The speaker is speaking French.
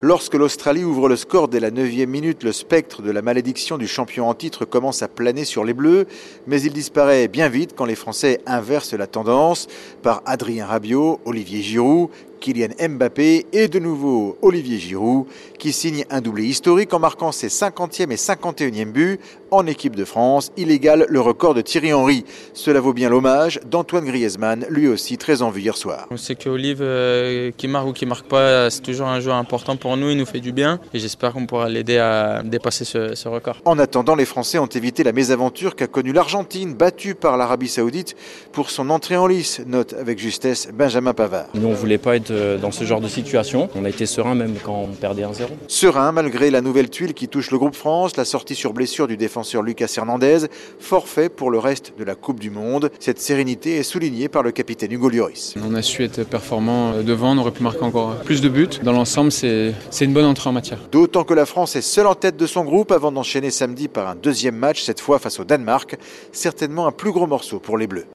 Lorsque l'Australie ouvre le score dès la 9 minute, le spectre de la malédiction du champion en titre commence à planer sur les Bleus, mais il disparaît bien vite quand les Français inversent la tendance par Adrien Rabiot, Olivier Giroud, Kylian Mbappé et de nouveau Olivier Giroud qui signe un doublé historique en marquant ses 50e et 51e buts en équipe de France. Il égale le record de Thierry Henry. Cela vaut bien l'hommage d'Antoine Griezmann, lui aussi très en vue hier soir. On sait que Olive, euh, qui marque ou qui marque pas, c'est toujours un joueur important pour nous, il nous fait du bien et j'espère qu'on pourra l'aider à dépasser ce, ce record. En attendant, les Français ont évité la mésaventure qu'a connue l'Argentine, battue par l'Arabie Saoudite pour son entrée en lice, note avec justesse Benjamin Pavard. Nous, on voulait pas être euh, dans ce genre de situation. On a été serein même quand on perdait 1-0. Serein malgré la nouvelle tuile qui touche le groupe France, la sortie sur blessure du défenseur Lucas Hernandez, forfait pour le reste de la Coupe du Monde. Cette sérénité est soulignée par le capitaine Hugo Lloris. On a su être performant euh, devant, on aurait pu marquer encore plus de buts. Dans l'ensemble, c'est une bonne entrée en matière. D'autant que la France est seule en tête de son groupe avant d'enchaîner samedi par un deuxième match, cette fois face au Danemark. Certainement un plus gros morceau pour les Bleus.